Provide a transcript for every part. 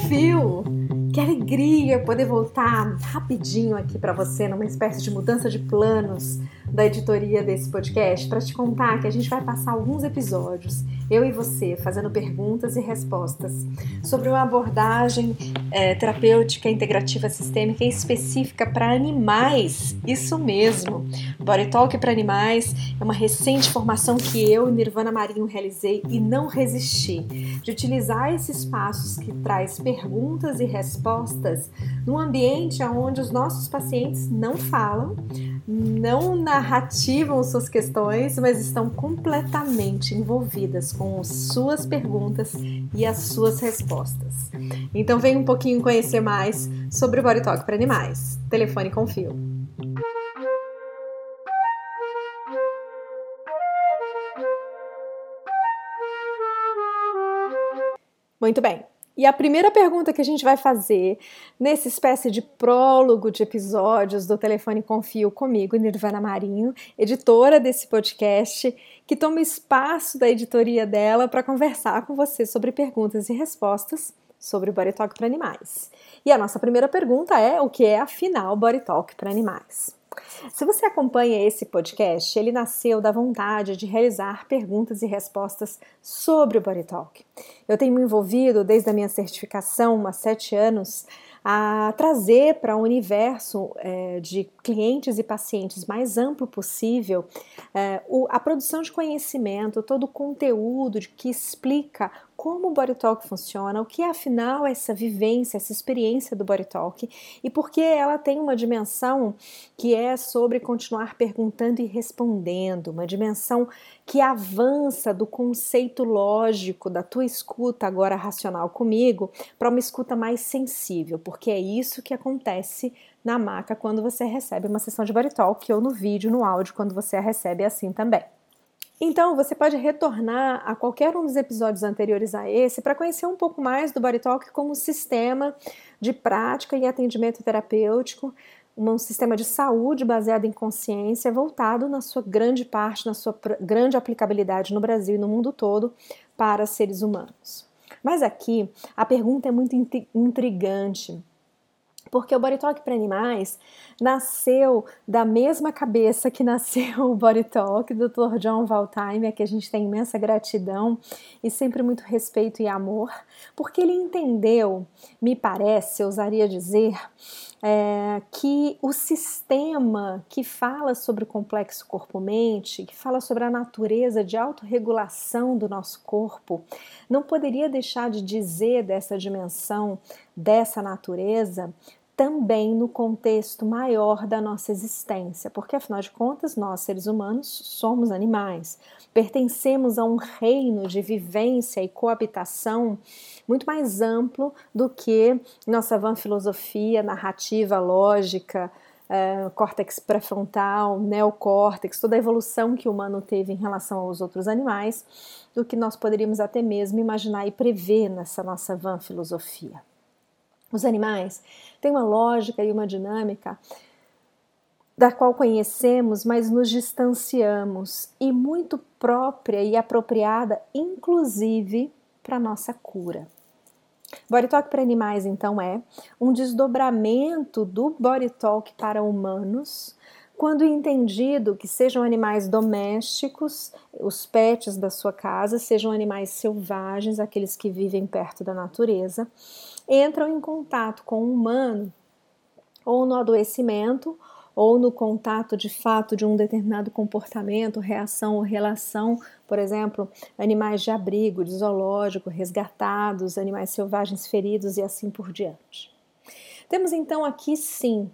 Confio! Que alegria poder voltar rapidinho aqui para você numa espécie de mudança de planos da editoria desse podcast para te contar que a gente vai passar alguns episódios, eu e você, fazendo perguntas e respostas sobre uma abordagem é, terapêutica integrativa sistêmica específica para animais. Isso mesmo. Body Talk para animais é uma recente formação que eu e Nirvana Marinho realizei e não resisti de utilizar esses passos que traz perguntas e respostas num ambiente onde os nossos pacientes não falam, não narrativam suas questões, mas estão completamente envolvidas com suas perguntas e as suas respostas. Então vem um pouquinho conhecer mais sobre o Body Talk para animais. Telefone com fio. Muito bem. E a primeira pergunta que a gente vai fazer nessa espécie de prólogo de episódios do Telefone Confio comigo, Nirvana Marinho, editora desse podcast, que toma espaço da editoria dela para conversar com você sobre perguntas e respostas sobre Body Talk para animais. E a nossa primeira pergunta é: o que é afinal Body Talk para animais? Se você acompanha esse podcast, ele nasceu da vontade de realizar perguntas e respostas sobre o Body Talk. Eu tenho me envolvido desde a minha certificação há sete anos a trazer para o universo é, de clientes e pacientes mais amplo possível é, o, a produção de conhecimento, todo o conteúdo de, que explica como o Body Talk funciona, o que é afinal essa vivência, essa experiência do Body Talk e porque ela tem uma dimensão que é sobre continuar perguntando e respondendo, uma dimensão que avança do conceito lógico da tua escuta agora racional comigo para uma escuta mais sensível, porque é isso que acontece na maca quando você recebe uma sessão de Body Talk ou no vídeo, no áudio quando você a recebe assim também. Então, você pode retornar a qualquer um dos episódios anteriores a esse para conhecer um pouco mais do Body Talk como sistema de prática e atendimento terapêutico, um sistema de saúde baseado em consciência, voltado na sua grande parte, na sua grande aplicabilidade no Brasil e no mundo todo para seres humanos. Mas aqui a pergunta é muito intrigante porque o Body Talk para animais nasceu da mesma cabeça que nasceu o Body Talk do Dr. John Valtime, a que a gente tem imensa gratidão e sempre muito respeito e amor, porque ele entendeu, me parece, eu ousaria dizer, é, que o sistema que fala sobre o complexo corpo-mente, que fala sobre a natureza de autorregulação do nosso corpo, não poderia deixar de dizer dessa dimensão, dessa natureza, também no contexto maior da nossa existência, porque afinal de contas, nós seres humanos somos animais, pertencemos a um reino de vivência e coabitação muito mais amplo do que nossa van filosofia, narrativa, lógica, é, córtex pré-frontal, neocórtex, toda a evolução que o humano teve em relação aos outros animais, do que nós poderíamos até mesmo imaginar e prever nessa nossa van filosofia. Os animais têm uma lógica e uma dinâmica da qual conhecemos, mas nos distanciamos e muito própria e apropriada, inclusive para nossa cura. Body Talk para animais, então, é um desdobramento do Body Talk para humanos, quando entendido que sejam animais domésticos, os pets da sua casa, sejam animais selvagens, aqueles que vivem perto da natureza, entram em contato com o humano ou no adoecimento ou no contato de fato de um determinado comportamento, reação ou relação, por exemplo, animais de abrigo, de zoológico, resgatados, animais selvagens feridos e assim por diante. Temos então aqui sim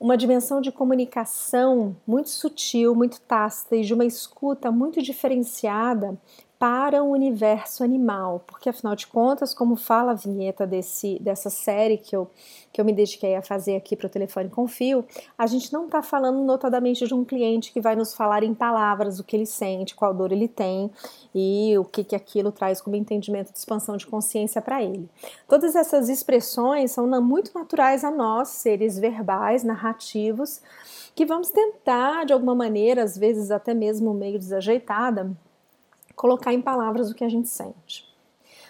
uma dimensão de comunicação muito sutil, muito tácita e de uma escuta muito diferenciada para o universo animal, porque afinal de contas, como fala a vinheta desse, dessa série que eu, que eu me dediquei a fazer aqui para o telefone com fio, a gente não está falando notadamente de um cliente que vai nos falar em palavras o que ele sente, qual dor ele tem e o que, que aquilo traz como entendimento de expansão de consciência para ele. Todas essas expressões são muito naturais a nós, seres verbais, narrativos, que vamos tentar de alguma maneira, às vezes até mesmo meio desajeitada, colocar em palavras o que a gente sente.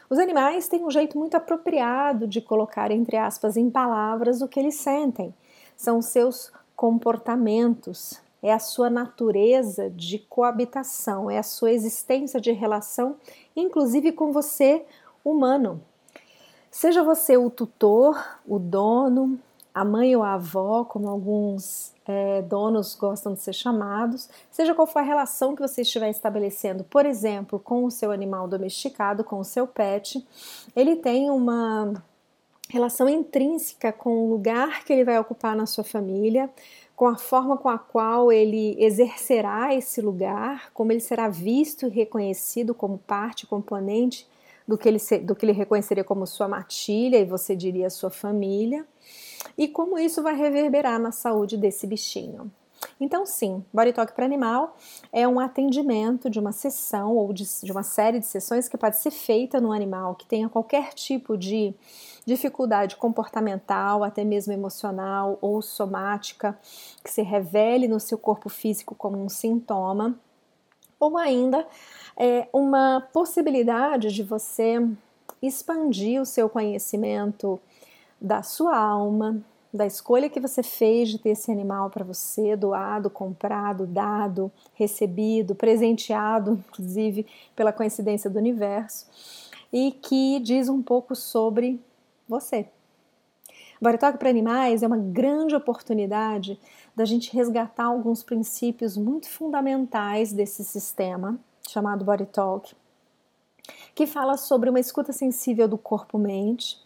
Os animais têm um jeito muito apropriado de colocar, entre aspas, em palavras o que eles sentem. São seus comportamentos, é a sua natureza de coabitação, é a sua existência de relação, inclusive com você, humano. Seja você o tutor, o dono, a mãe ou a avó, como alguns é, donos gostam de ser chamados, seja qual for a relação que você estiver estabelecendo, por exemplo, com o seu animal domesticado, com o seu pet, ele tem uma relação intrínseca com o lugar que ele vai ocupar na sua família, com a forma com a qual ele exercerá esse lugar, como ele será visto e reconhecido como parte, componente do que ele, do que ele reconheceria como sua matilha e você diria sua família e como isso vai reverberar na saúde desse bichinho. Então, sim, Body Talk para Animal é um atendimento de uma sessão ou de, de, uma série de sessões que pode ser feita no animal que tenha qualquer tipo de dificuldade comportamental, até mesmo emocional ou somática, que se revele no seu corpo físico como um sintoma, ou ainda é, uma possibilidade de você expandir o seu conhecimento da sua alma, da escolha que você fez de ter esse animal para você, doado, comprado, dado, recebido, presenteado, inclusive pela coincidência do universo, e que diz um pouco sobre você. Talk para Animais é uma grande oportunidade da gente resgatar alguns princípios muito fundamentais desse sistema chamado Body Talk, que fala sobre uma escuta sensível do corpo-mente,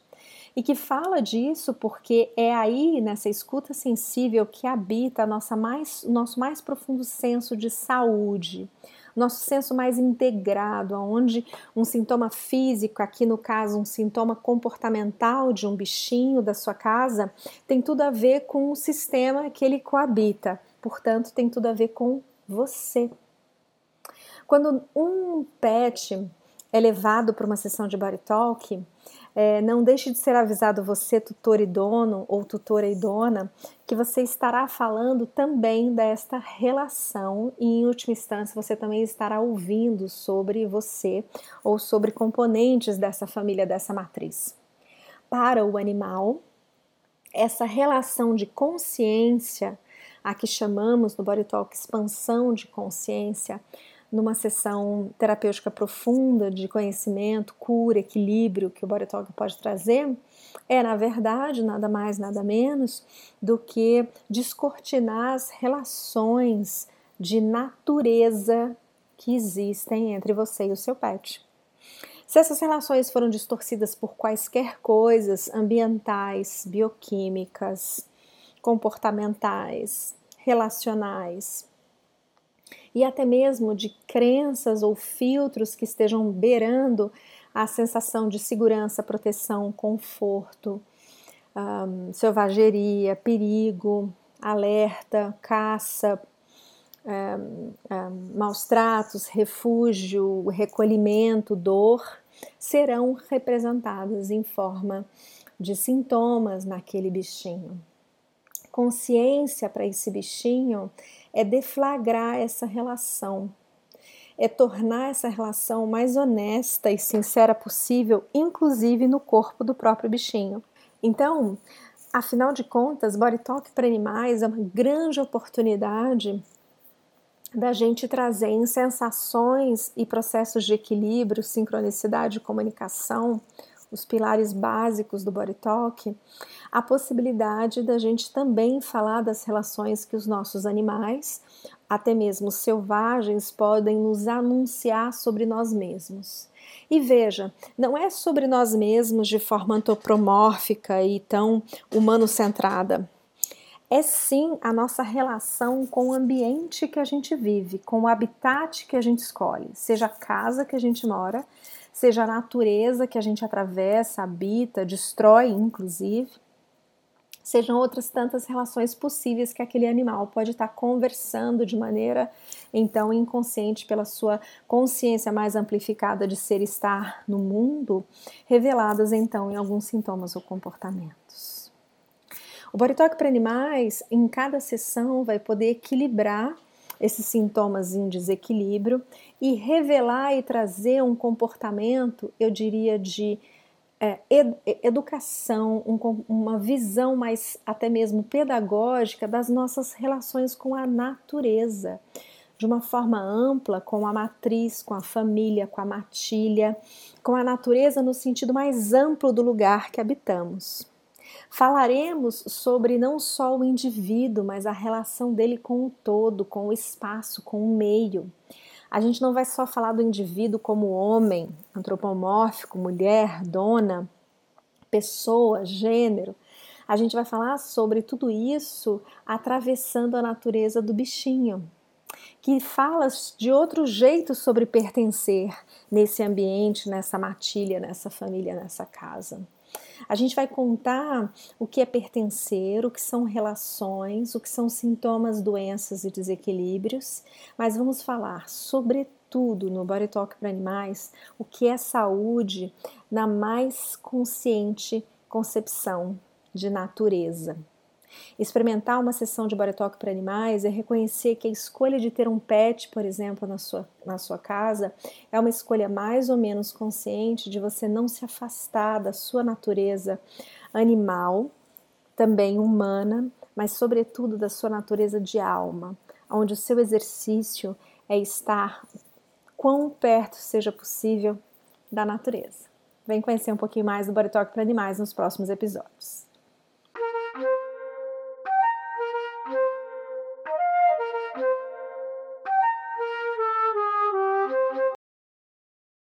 e que fala disso porque é aí nessa escuta sensível que habita nossa mais, nosso mais profundo senso de saúde, nosso senso mais integrado, onde um sintoma físico, aqui no caso um sintoma comportamental de um bichinho da sua casa, tem tudo a ver com o sistema que ele coabita, portanto, tem tudo a ver com você. Quando um pet é levado para uma sessão de body talk, é, não deixe de ser avisado você, tutor e dono ou tutora e dona, que você estará falando também desta relação e, em última instância, você também estará ouvindo sobre você ou sobre componentes dessa família, dessa matriz. Para o animal, essa relação de consciência, a que chamamos no Body Talk expansão de consciência, numa sessão terapêutica profunda de conhecimento, cura, equilíbrio que o Body Talk pode trazer, é na verdade nada mais, nada menos do que descortinar as relações de natureza que existem entre você e o seu pet. Se essas relações foram distorcidas por quaisquer coisas ambientais, bioquímicas, comportamentais, relacionais, e até mesmo de crenças ou filtros que estejam beirando a sensação de segurança, proteção, conforto, um, selvageria, perigo, alerta, caça, um, um, maus tratos, refúgio, recolhimento, dor, serão representadas em forma de sintomas naquele bichinho. Consciência para esse bichinho é deflagrar essa relação, é tornar essa relação mais honesta e sincera possível, inclusive no corpo do próprio bichinho. Então, afinal de contas, Body Talk para animais é uma grande oportunidade da gente trazer em sensações e processos de equilíbrio, sincronicidade e comunicação, os pilares básicos do Body Talk, a possibilidade da gente também falar das relações que os nossos animais, até mesmo selvagens, podem nos anunciar sobre nós mesmos. E veja, não é sobre nós mesmos de forma antropomórfica e tão humano-centrada. É sim a nossa relação com o ambiente que a gente vive, com o habitat que a gente escolhe, seja a casa que a gente mora, seja a natureza que a gente atravessa, habita, destrói, inclusive, sejam outras tantas relações possíveis que aquele animal pode estar conversando de maneira então inconsciente pela sua consciência mais amplificada de ser estar no mundo, reveladas então em alguns sintomas ou comportamentos. O Body Talk para animais, em cada sessão, vai poder equilibrar esses sintomas em desequilíbrio e revelar e trazer um comportamento, eu diria, de é, ed educação, um, uma visão mais até mesmo pedagógica das nossas relações com a natureza, de uma forma ampla, com a matriz, com a família, com a matilha, com a natureza no sentido mais amplo do lugar que habitamos. Falaremos sobre não só o indivíduo, mas a relação dele com o todo, com o espaço, com o meio. A gente não vai só falar do indivíduo como homem, antropomórfico, mulher, dona, pessoa, gênero. A gente vai falar sobre tudo isso atravessando a natureza do bichinho, que fala de outro jeito sobre pertencer nesse ambiente, nessa matilha, nessa família, nessa casa. A gente vai contar o que é pertencer, o que são relações, o que são sintomas, doenças e desequilíbrios, mas vamos falar, sobretudo, no Body Talk para Animais, o que é saúde na mais consciente concepção de natureza. Experimentar uma sessão de talk para animais é reconhecer que a escolha de ter um pet, por exemplo, na sua, na sua casa, é uma escolha mais ou menos consciente de você não se afastar da sua natureza animal, também humana, mas sobretudo da sua natureza de alma, onde o seu exercício é estar quão perto seja possível da natureza. Vem conhecer um pouquinho mais do Talk para Animais nos próximos episódios.